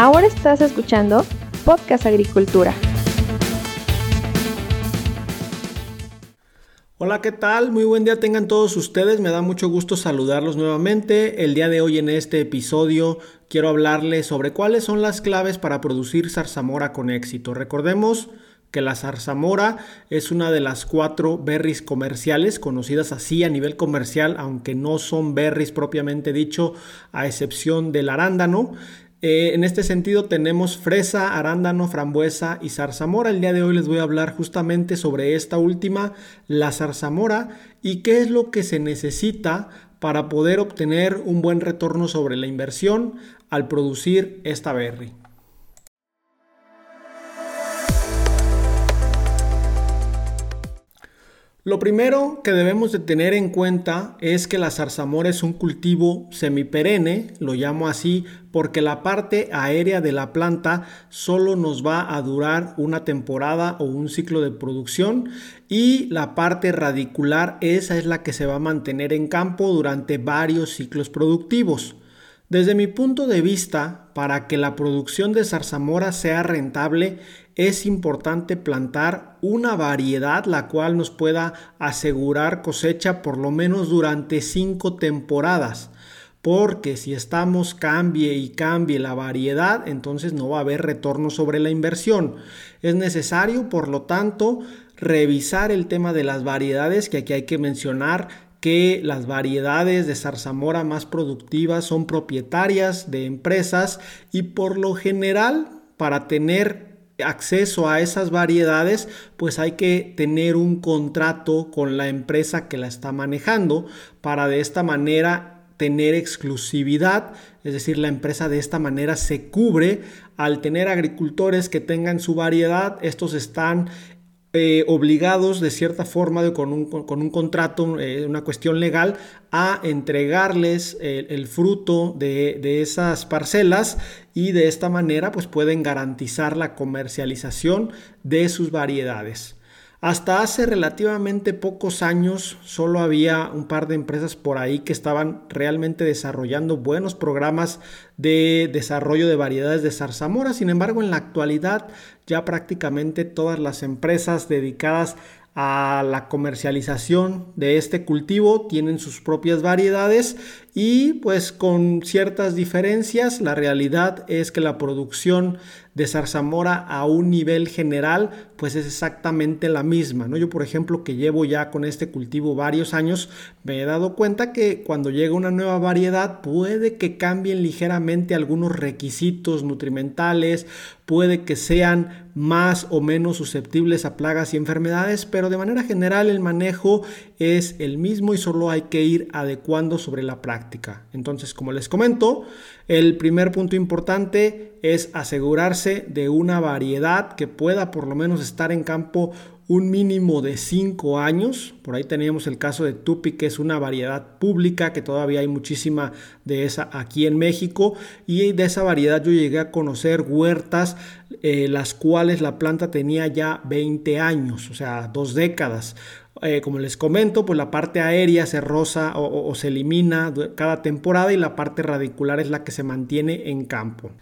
Ahora estás escuchando Podcast Agricultura. Hola, ¿qué tal? Muy buen día tengan todos ustedes. Me da mucho gusto saludarlos nuevamente. El día de hoy en este episodio quiero hablarles sobre cuáles son las claves para producir zarzamora con éxito. Recordemos que la zarzamora es una de las cuatro berries comerciales, conocidas así a nivel comercial, aunque no son berries propiamente dicho, a excepción del arándano. Eh, en este sentido tenemos fresa, arándano, frambuesa y zarzamora. El día de hoy les voy a hablar justamente sobre esta última, la zarzamora, y qué es lo que se necesita para poder obtener un buen retorno sobre la inversión al producir esta berry. Lo primero que debemos de tener en cuenta es que la zarzamora es un cultivo semiperenne, lo llamo así porque la parte aérea de la planta solo nos va a durar una temporada o un ciclo de producción y la parte radicular esa es la que se va a mantener en campo durante varios ciclos productivos. Desde mi punto de vista, para que la producción de zarzamora sea rentable, es importante plantar una variedad la cual nos pueda asegurar cosecha por lo menos durante cinco temporadas. Porque si estamos cambie y cambie la variedad, entonces no va a haber retorno sobre la inversión. Es necesario, por lo tanto, revisar el tema de las variedades, que aquí hay que mencionar que las variedades de zarzamora más productivas son propietarias de empresas y por lo general para tener acceso a esas variedades pues hay que tener un contrato con la empresa que la está manejando para de esta manera tener exclusividad, es decir, la empresa de esta manera se cubre. Al tener agricultores que tengan su variedad, estos están eh, obligados de cierta forma con, un, contrato, eh, una cuestión legal, a entregarles el, fruto de, de, esas parcelas y de esta manera pues pueden garantizar la comercialización de sus variedades. Hasta hace relativamente pocos años solo había un par de empresas por ahí que estaban realmente desarrollando buenos programas de desarrollo de variedades de zarzamora. Sin embargo, en la actualidad ya prácticamente todas las empresas dedicadas a la comercialización de este cultivo tienen sus propias variedades y pues con ciertas diferencias la realidad es que la producción de zarzamora a un nivel general pues es exactamente la misma, ¿no? Yo por ejemplo que llevo ya con este cultivo varios años me he dado cuenta que cuando llega una nueva variedad puede que cambien ligeramente algunos requisitos nutrimentales, puede que sean más o menos susceptibles a plagas y enfermedades, pero de manera general el manejo es el mismo y solo hay que ir adecuando sobre la práctica. Entonces, como les comento, el primer punto importante es asegurarse de una variedad que pueda por lo menos estar en campo un mínimo de 5 años. Por ahí teníamos el caso de Tupi, que es una variedad pública, que todavía hay muchísima de esa aquí en México. Y de esa variedad yo llegué a conocer huertas, eh, las cuales la planta tenía ya 20 años, o sea, dos décadas. Eh, como les comento, pues la parte aérea se roza o, se elimina cada temporada y la parte radicular es la que se mantiene en campo.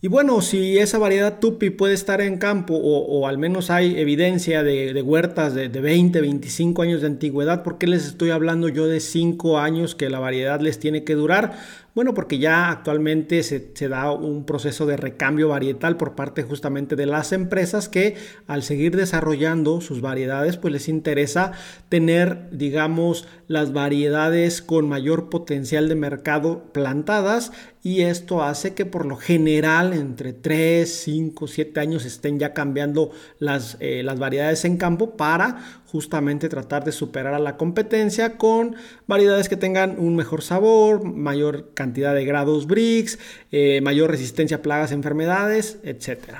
Y bueno, si esa variedad tupi puede estar en campo o, al menos hay evidencia de, huertas de, de, 20, 25 años de antigüedad, ¿por qué les estoy hablando yo de 5 años que la variedad les tiene que durar? Bueno, porque ya actualmente se, da un proceso de recambio varietal por parte justamente de las empresas que al seguir desarrollando sus variedades, pues les interesa tener, digamos, las variedades con mayor potencial de mercado plantadas y esto hace que por lo general entre 3, 5, 7 años estén ya cambiando las, eh, las variedades en campo para justamente tratar de superar a la competencia con variedades que tengan un mejor sabor, mayor cantidad de grados BRICS, eh, mayor resistencia a plagas, enfermedades, etc.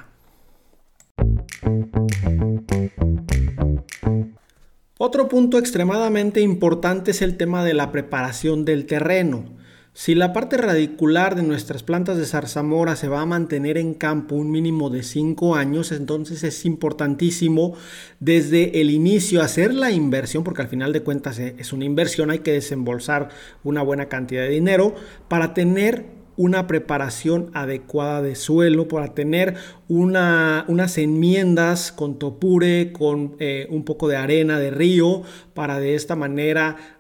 Otro punto extremadamente importante es el tema de la preparación del terreno. Si la parte radicular de nuestras plantas de zarzamora se va a mantener en campo un mínimo de 5 años, entonces es importantísimo desde el inicio hacer la inversión, porque al final de cuentas es una inversión, hay que desembolsar una buena cantidad de dinero para tener una preparación adecuada de suelo para tener unas enmiendas con topure, con eh, un poco de arena de río, para de esta manera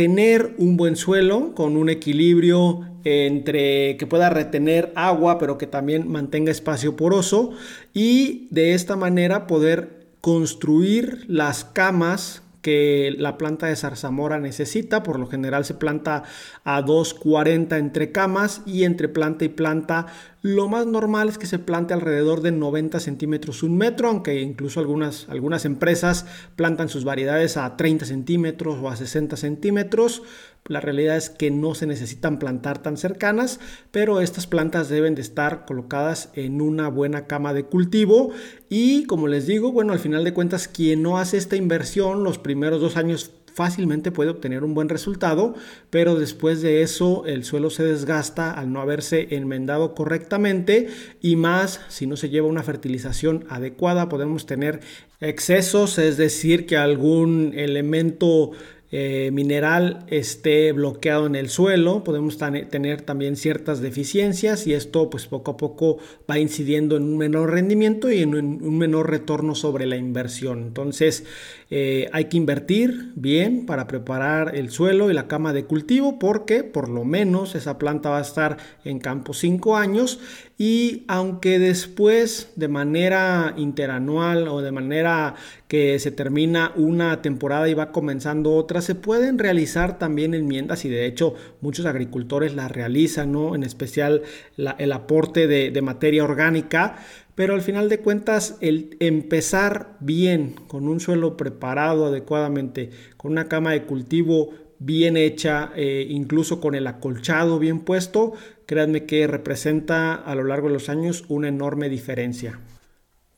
tener un buen suelo con un equilibrio entre que pueda retener agua pero que también mantenga espacio poroso y de esta manera poder construir las camas que la planta de zarzamora necesita. Por lo general se planta a 2,40 entre camas y entre planta y planta lo más normal es que se plante alrededor de 90 centímetros un metro, aunque incluso algunas, algunas empresas plantan sus variedades a 30 centímetros o a 60 centímetros. La realidad es que no se necesitan plantar tan cercanas, pero estas plantas deben de estar colocadas en una buena cama de cultivo. Y como les digo, bueno, al final de cuentas quien no hace esta inversión los primeros dos años fácilmente puede obtener un buen resultado, pero después de eso el suelo se desgasta al no haberse enmendado correctamente y más si no se lleva una fertilización adecuada podemos tener excesos, es decir, que algún elemento eh, mineral esté bloqueado en el suelo, podemos tener también ciertas deficiencias y esto pues poco a poco va incidiendo en un menor rendimiento y en un menor retorno sobre la inversión. Entonces eh, hay que invertir bien para preparar el suelo y la cama de cultivo porque por lo menos esa planta va a estar en campo 5 años y aunque después de manera interanual o de manera que se termina una temporada y va comenzando otra, se pueden realizar también enmiendas y de hecho muchos agricultores las realizan, ¿no? En especial el aporte de materia orgánica pero al final de cuentas el empezar bien, con un suelo preparado adecuadamente, con una cama de cultivo bien hecha, eh, incluso con el acolchado bien puesto, créanme que representa a lo largo de los años una enorme diferencia.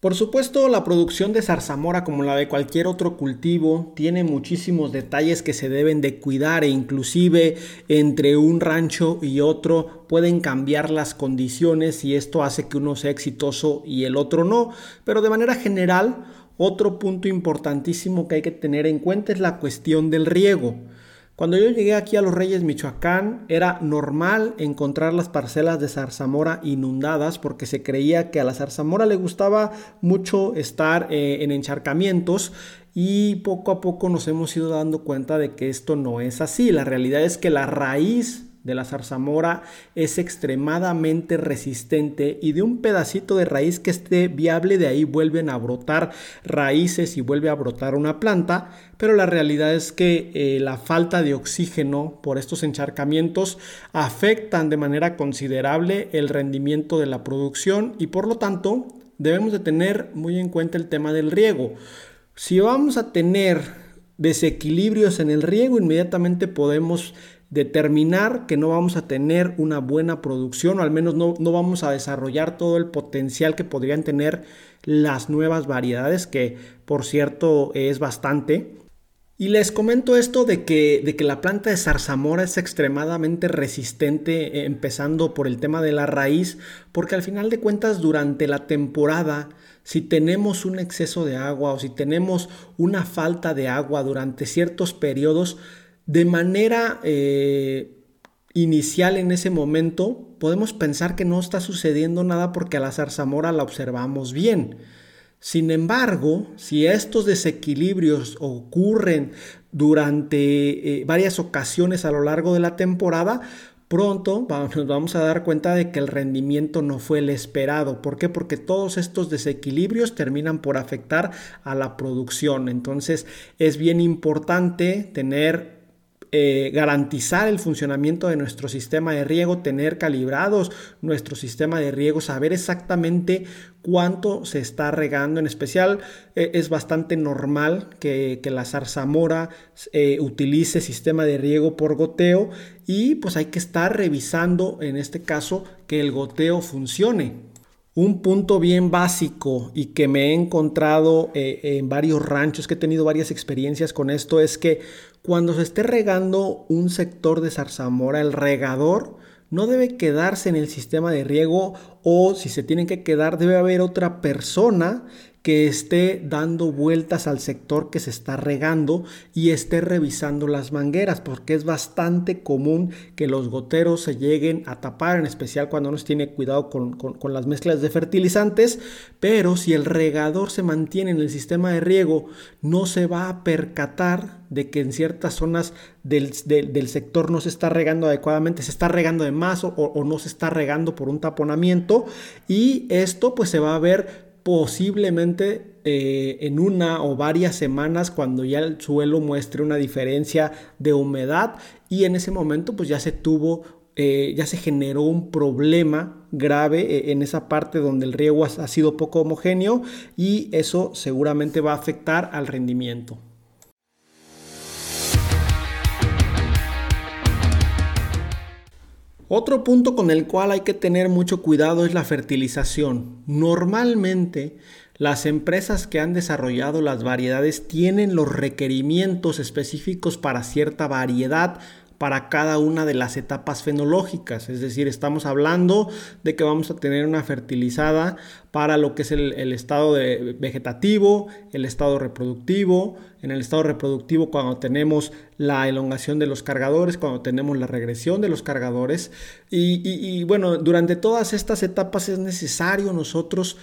Por supuesto, la producción de zarzamora, como la de cualquier otro cultivo, tiene muchísimos detalles que se deben de cuidar e inclusive entre un rancho y otro pueden cambiar las condiciones y esto hace que uno sea exitoso y el otro no. Pero de manera general, otro punto importantísimo que hay que tener en cuenta es la cuestión del riego. Cuando yo llegué aquí a Los Reyes, Michoacán, era normal encontrar las parcelas de zarzamora inundadas porque se creía que a la zarzamora le gustaba mucho estar eh, en encharcamientos y poco a poco nos hemos ido dando cuenta de que esto no es así. La realidad es que la raíz de la zarzamora es extremadamente resistente y de un pedacito de raíz que esté viable de ahí vuelven a brotar raíces y vuelve a brotar una planta, pero la realidad es que eh, la falta de oxígeno por estos encharcamientos afectan de manera considerable el rendimiento de la producción y por lo tanto debemos de tener muy en cuenta el tema del riego. Si vamos a tener desequilibrios en el riego, inmediatamente podemos determinar que no vamos a tener una buena producción o al menos no, vamos a desarrollar todo el potencial que podrían tener las nuevas variedades, que por cierto es bastante. Y les comento esto de que, de que la planta de zarzamora es extremadamente resistente, eh, empezando por el tema de la raíz, porque al final de cuentas durante la temporada, si tenemos un exceso de agua o si tenemos una falta de agua durante ciertos periodos, de manera eh, inicial en ese momento, podemos pensar que no está sucediendo nada porque a la zarzamora la observamos bien. Sin embargo, si estos desequilibrios ocurren durante eh, varias ocasiones a lo largo de la temporada, pronto nos vamos a dar cuenta de que el rendimiento no fue el esperado. ¿Por qué? Porque todos estos desequilibrios terminan por afectar a la producción. Entonces es bien importante tener eh, garantizar el funcionamiento de nuestro sistema de riego, tener calibrados nuestro sistema de riego, saber exactamente cuánto se está regando. En especial eh, es bastante normal que, la zarzamora eh, utilice sistema de riego por goteo y pues hay que estar revisando en este caso que el goteo funcione. Un punto bien básico y que me he encontrado en varios ranchos, que he tenido varias experiencias con esto, es que cuando se esté regando un sector de zarzamora, el regador no debe quedarse en el sistema de riego o si se tienen que quedar debe haber otra persona que esté dando vueltas al sector que se está regando y esté revisando las mangueras, porque es bastante común que los goteros se lleguen a tapar, en especial cuando no se tiene cuidado con, las mezclas de fertilizantes, pero si el regador se mantiene en el sistema de riego, no se va a percatar de que en ciertas zonas del, sector no se está regando adecuadamente, se está regando de más o, o no se está regando por un taponamiento y esto pues se va a ver posiblemente eh, en una o varias semanas cuando ya el suelo muestre una diferencia de humedad y en ese momento pues ya se tuvo eh, ya se generó un problema grave eh, en esa parte donde el riego ha sido poco homogéneo y eso seguramente va a afectar al rendimiento. Otro punto con el cual hay que tener mucho cuidado es la fertilización. Normalmente las empresas que han desarrollado las variedades tienen los requerimientos específicos para cierta variedad para cada una de las etapas fenológicas. Es decir, estamos hablando de que vamos a tener una fertilizada para lo que es el, estado vegetativo, el estado reproductivo. En el estado reproductivo cuando tenemos la elongación de los cargadores, cuando tenemos la regresión de los cargadores. y bueno, durante todas estas etapas es necesario nosotros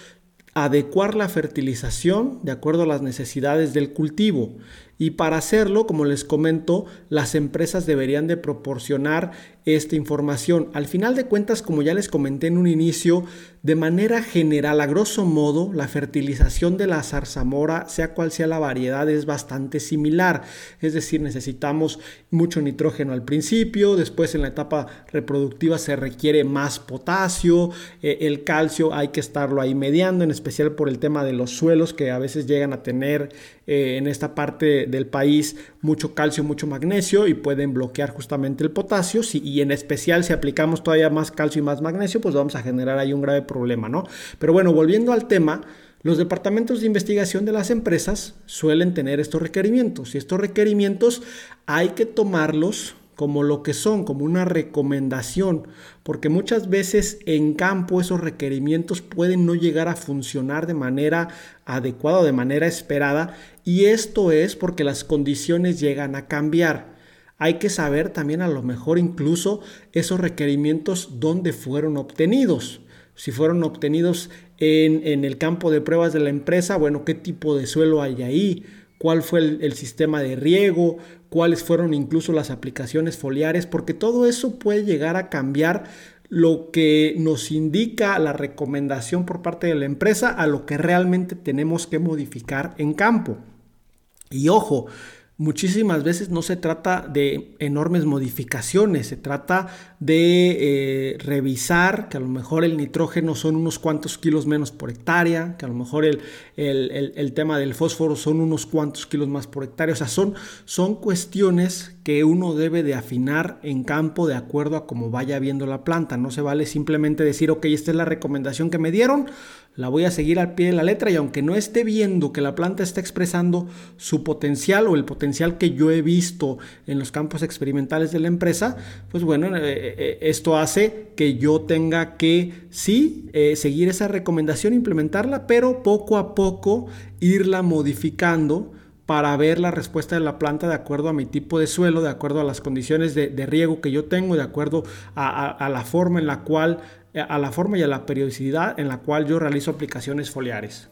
adecuar la fertilización de acuerdo a las necesidades del cultivo. Y para hacerlo, como les comento, las empresas deberían de proporcionar esta información. Al final de cuentas, como ya les comenté en un inicio, de manera general, a grosso modo, la fertilización de la zarzamora, sea cual sea la variedad, es bastante similar. Es decir, necesitamos mucho nitrógeno al principio, después en la etapa reproductiva se requiere más potasio, eh, el calcio hay que estarlo ahí mediando, en especial por el tema de los suelos que a veces llegan a tener eh, en esta parte del país mucho calcio, mucho magnesio y pueden bloquear justamente el potasio. y en especial si aplicamos todavía más calcio y más magnesio, pues vamos a generar ahí un grave problema, ¿no? Pero bueno, volviendo al tema, los departamentos de investigación de las empresas suelen tener estos requerimientos y estos requerimientos hay que tomarlos como lo que son, como una recomendación, porque muchas veces en campo esos requerimientos pueden no llegar a funcionar de manera adecuada o de manera esperada, y esto es porque las condiciones llegan a cambiar. Hay que saber también a lo mejor incluso esos requerimientos dónde fueron obtenidos. Si fueron obtenidos en, el campo de pruebas de la empresa, bueno, qué tipo de suelo hay ahí, cuál fue el, sistema de riego, cuáles fueron incluso las aplicaciones foliares, porque todo eso puede llegar a cambiar lo que nos indica la recomendación por parte de la empresa a lo que realmente tenemos que modificar en campo. Y ojo, muchísimas veces no se trata de enormes modificaciones, se trata de eh, revisar que a lo mejor el nitrógeno son unos cuantos kilos menos por hectárea, que a lo mejor el, el, tema del fósforo son unos cuantos kilos más por hectárea, o sea, son, son cuestiones que uno debe de afinar en campo de acuerdo a cómo vaya viendo la planta, no se vale simplemente decir, ok, esta es la recomendación que me dieron, la voy a seguir al pie de la letra y aunque no esté viendo que la planta está expresando su potencial o el potencial que yo he visto en los campos experimentales de la empresa, pues bueno, eh, eh, esto hace que yo tenga que sí eh, seguir esa recomendación, implementarla, pero poco a poco irla modificando para ver la respuesta de la planta de acuerdo a mi tipo de suelo, de acuerdo a las condiciones de, riego que yo tengo, de acuerdo a la forma en la cual a la forma y a la periodicidad en la cual yo realizo aplicaciones foliares.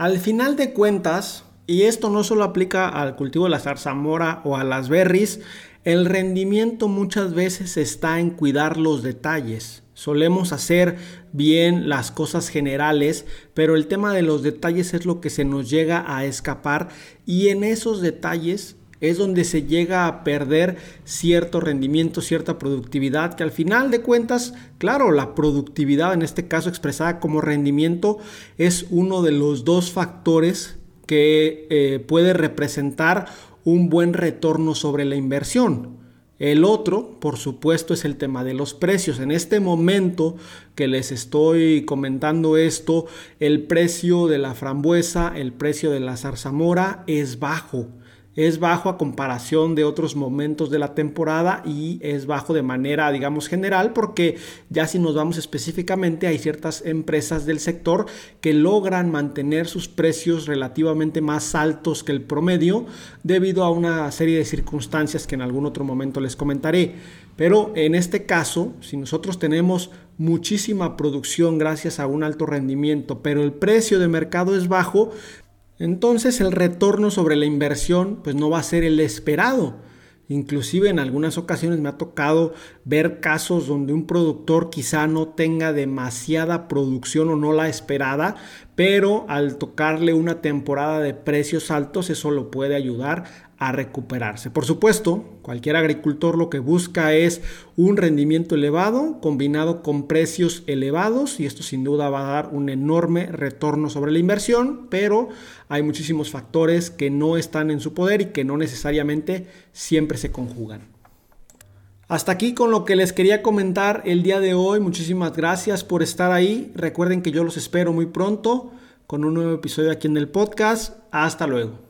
Al final de cuentas, y esto no solo aplica al cultivo de la zarzamora o a las berries, el rendimiento muchas veces está en cuidar los detalles. Solemos hacer bien las cosas generales, pero el tema de los detalles es lo que se nos llega a escapar y en esos detalles es donde se llega a perder cierto rendimiento, cierta productividad, que al final de cuentas, claro, la productividad en este caso expresada como rendimiento es uno de los dos factores que eh, puede representar un buen retorno sobre la inversión. El otro, por supuesto, es el tema de los precios. En este momento que les estoy comentando esto, el precio de la frambuesa, el precio de la zarzamora es bajo es bajo a comparación de otros momentos de la temporada y es bajo de manera, digamos, general, porque ya si nos vamos específicamente, hay ciertas empresas del sector que logran mantener sus precios relativamente más altos que el promedio debido a una serie de circunstancias que en algún otro momento les comentaré. Pero en este caso, si nosotros tenemos muchísima producción gracias a un alto rendimiento, pero el precio de mercado es bajo, entonces el retorno sobre la inversión pues no va a ser el esperado. Inclusive en algunas ocasiones me ha tocado ver casos donde un productor quizá no tenga demasiada producción o no la esperada, pero al tocarle una temporada de precios altos eso lo puede ayudar a recuperarse. Por supuesto, cualquier agricultor lo que busca es un rendimiento elevado combinado con precios elevados y esto sin duda va a dar un enorme retorno sobre la inversión, pero hay muchísimos factores que no están en su poder y que no necesariamente siempre se conjugan. Hasta aquí con lo que les quería comentar el día de hoy. Muchísimas gracias por estar ahí. Recuerden que yo los espero muy pronto con un nuevo episodio aquí en el podcast. Hasta luego.